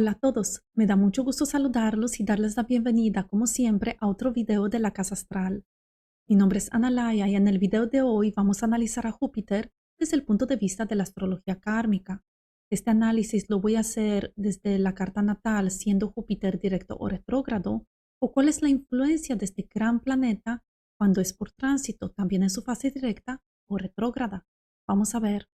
Hola a todos, me da mucho gusto saludarlos y darles la bienvenida como siempre a otro video de la Casa Astral. Mi nombre es Analaya y en el video de hoy vamos a analizar a Júpiter desde el punto de vista de la astrología kármica. Este análisis lo voy a hacer desde la carta natal siendo Júpiter directo o retrógrado o cuál es la influencia de este gran planeta cuando es por tránsito, también en su fase directa o retrógrada. Vamos a ver.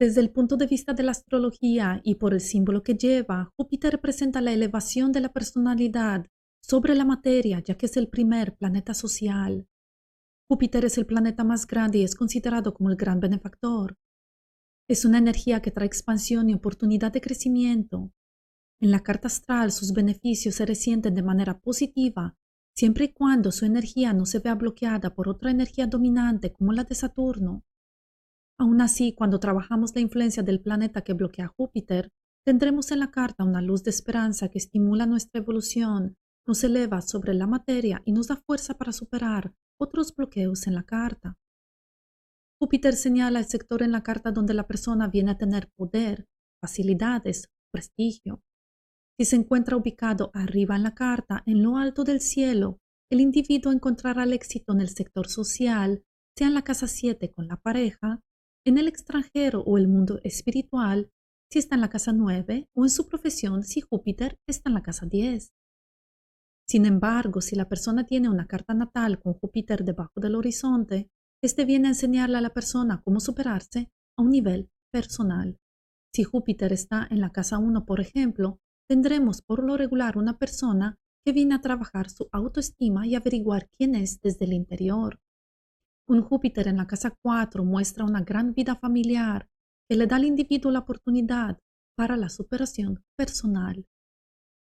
Desde el punto de vista de la astrología y por el símbolo que lleva, Júpiter representa la elevación de la personalidad sobre la materia, ya que es el primer planeta social. Júpiter es el planeta más grande y es considerado como el gran benefactor. Es una energía que trae expansión y oportunidad de crecimiento. En la carta astral sus beneficios se resienten de manera positiva siempre y cuando su energía no se vea bloqueada por otra energía dominante como la de Saturno. Aún así, cuando trabajamos la influencia del planeta que bloquea Júpiter, tendremos en la carta una luz de esperanza que estimula nuestra evolución, nos eleva sobre la materia y nos da fuerza para superar otros bloqueos en la carta. Júpiter señala el sector en la carta donde la persona viene a tener poder, facilidades, prestigio. Si se encuentra ubicado arriba en la carta, en lo alto del cielo, el individuo encontrará el éxito en el sector social, sea en la casa 7 con la pareja, en el extranjero o el mundo espiritual si está en la casa 9 o en su profesión si Júpiter está en la casa 10. Sin embargo, si la persona tiene una carta natal con Júpiter debajo del horizonte, este viene a enseñarle a la persona cómo superarse a un nivel personal. Si Júpiter está en la casa 1, por ejemplo, tendremos por lo regular una persona que viene a trabajar su autoestima y averiguar quién es desde el interior. Un Júpiter en la casa 4 muestra una gran vida familiar que le da al individuo la oportunidad para la superación personal.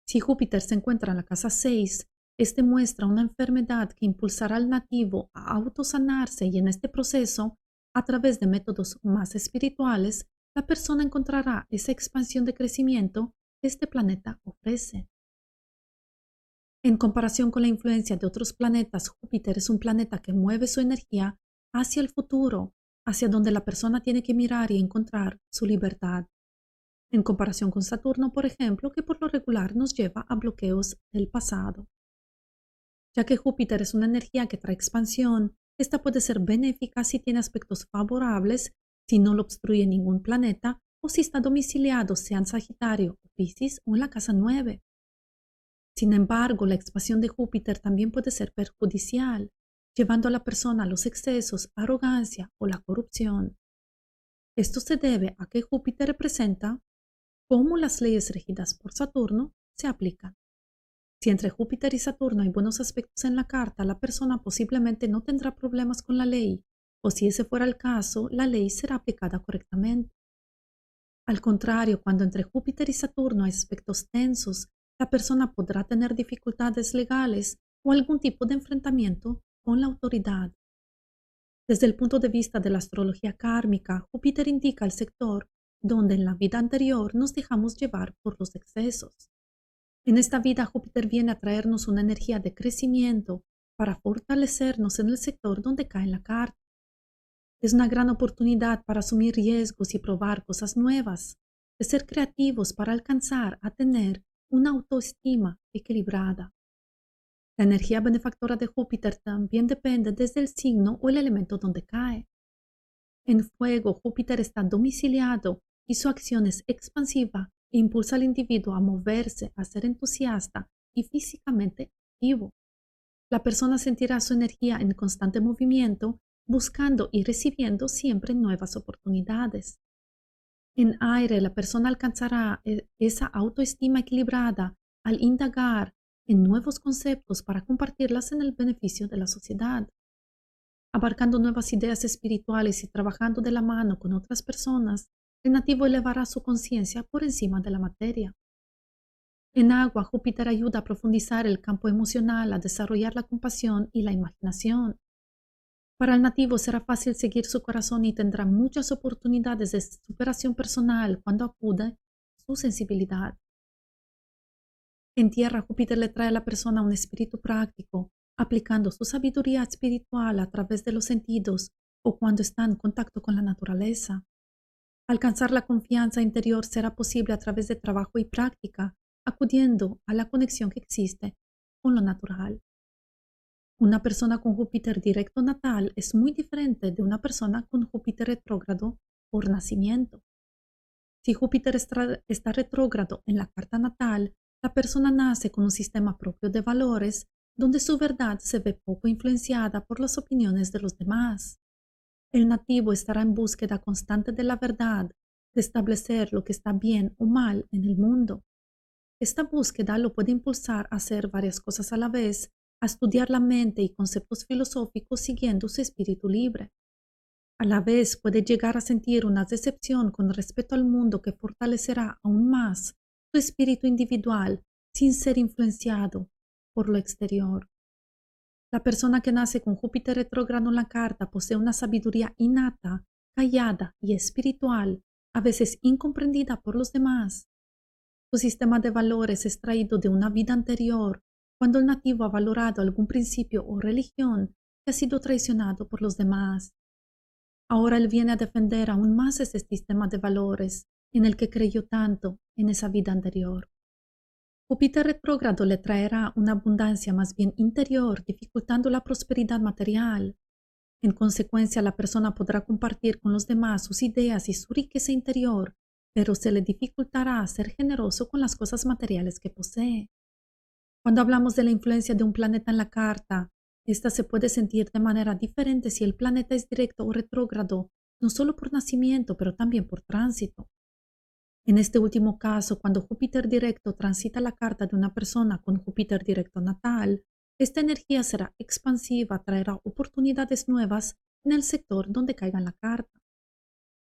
Si Júpiter se encuentra en la casa 6, este muestra una enfermedad que impulsará al nativo a autosanarse y en este proceso, a través de métodos más espirituales, la persona encontrará esa expansión de crecimiento que este planeta ofrece. En comparación con la influencia de otros planetas, Júpiter es un planeta que mueve su energía hacia el futuro, hacia donde la persona tiene que mirar y encontrar su libertad. En comparación con Saturno, por ejemplo, que por lo regular nos lleva a bloqueos del pasado. Ya que Júpiter es una energía que trae expansión, esta puede ser benéfica si tiene aspectos favorables, si no lo obstruye ningún planeta o si está domiciliado sea en Sagitario, Piscis o en la casa 9. Sin embargo, la expansión de Júpiter también puede ser perjudicial, llevando a la persona a los excesos, arrogancia o la corrupción. Esto se debe a que Júpiter representa cómo las leyes regidas por Saturno se aplican. Si entre Júpiter y Saturno hay buenos aspectos en la carta, la persona posiblemente no tendrá problemas con la ley, o si ese fuera el caso, la ley será aplicada correctamente. Al contrario, cuando entre Júpiter y Saturno hay aspectos tensos, la persona podrá tener dificultades legales o algún tipo de enfrentamiento con la autoridad. Desde el punto de vista de la astrología kármica, Júpiter indica el sector donde en la vida anterior nos dejamos llevar por los excesos. En esta vida Júpiter viene a traernos una energía de crecimiento para fortalecernos en el sector donde cae la carta. Es una gran oportunidad para asumir riesgos y probar cosas nuevas, de ser creativos para alcanzar a tener una autoestima equilibrada. La energía benefactora de Júpiter también depende desde el signo o el elemento donde cae. En fuego, Júpiter está domiciliado y su acción es expansiva e impulsa al individuo a moverse, a ser entusiasta y físicamente activo. La persona sentirá su energía en constante movimiento, buscando y recibiendo siempre nuevas oportunidades. En aire, la persona alcanzará eh, esa autoestima equilibrada al indagar en nuevos conceptos para compartirlas en el beneficio de la sociedad. Abarcando nuevas ideas espirituales y trabajando de la mano con otras personas, el nativo elevará su conciencia por encima de la materia. En agua, Júpiter ayuda a profundizar el campo emocional, a desarrollar la compasión y la imaginación. Para el nativo será fácil seguir su corazón y tendrá muchas oportunidades de superación personal cuando acude su sensibilidad. En tierra, Júpiter le trae a la persona un espíritu práctico, aplicando su sabiduría espiritual a través de los sentidos o cuando está en contacto con la naturaleza. Alcanzar la confianza interior será posible a través de trabajo y práctica, acudiendo a la conexión que existe con lo natural. Una persona con Júpiter directo natal es muy diferente de una persona con Júpiter retrógrado por nacimiento. Si Júpiter está retrógrado en la carta natal, la persona nace con un sistema propio de valores donde su verdad se ve poco influenciada por las opiniones de los demás. El nativo estará en búsqueda constante de la verdad, de establecer lo que está bien o mal en el mundo. Esta búsqueda lo puede impulsar a hacer varias cosas a la vez, a estudiar la mente y conceptos filosóficos siguiendo su espíritu libre. A la vez puede llegar a sentir una decepción con respecto al mundo que fortalecerá aún más su espíritu individual sin ser influenciado por lo exterior. La persona que nace con Júpiter retrógrado en la carta posee una sabiduría innata, callada y espiritual, a veces incomprendida por los demás. Su sistema de valores es traído de una vida anterior, cuando el nativo ha valorado algún principio o religión que ha sido traicionado por los demás. Ahora él viene a defender aún más ese sistema de valores en el que creyó tanto en esa vida anterior. Júpiter retrógrado le traerá una abundancia más bien interior, dificultando la prosperidad material. En consecuencia, la persona podrá compartir con los demás sus ideas y su riqueza interior, pero se le dificultará ser generoso con las cosas materiales que posee. Cuando hablamos de la influencia de un planeta en la carta, esta se puede sentir de manera diferente si el planeta es directo o retrógrado, no solo por nacimiento, pero también por tránsito. En este último caso, cuando Júpiter directo transita la carta de una persona con Júpiter directo natal, esta energía será expansiva, traerá oportunidades nuevas en el sector donde caiga la carta.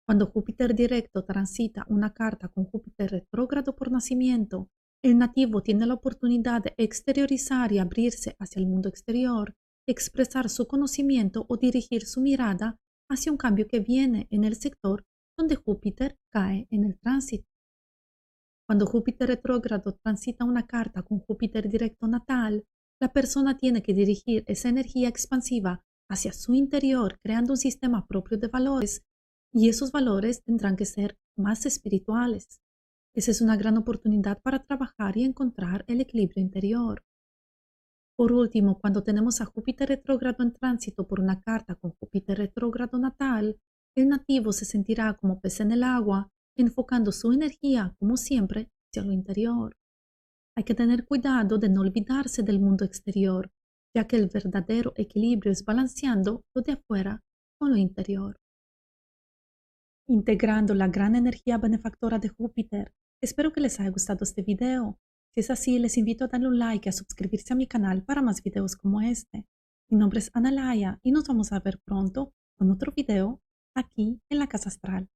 Cuando Júpiter directo transita una carta con Júpiter retrógrado por nacimiento, el nativo tiene la oportunidad de exteriorizar y abrirse hacia el mundo exterior, expresar su conocimiento o dirigir su mirada hacia un cambio que viene en el sector donde Júpiter cae en el tránsito. Cuando Júpiter retrógrado transita una carta con Júpiter directo natal, la persona tiene que dirigir esa energía expansiva hacia su interior, creando un sistema propio de valores, y esos valores tendrán que ser más espirituales. Esa es una gran oportunidad para trabajar y encontrar el equilibrio interior. Por último, cuando tenemos a Júpiter retrógrado en tránsito por una carta con Júpiter retrógrado natal, el nativo se sentirá como pez en el agua, enfocando su energía, como siempre, hacia lo interior. Hay que tener cuidado de no olvidarse del mundo exterior, ya que el verdadero equilibrio es balanceando lo de afuera con lo interior. Integrando la gran energía benefactora de Júpiter, espero que les haya gustado este video. Si es así, les invito a darle un like y a suscribirse a mi canal para más videos como este. Mi nombre es Analaya y nos vamos a ver pronto con otro video aquí en la Casa Astral.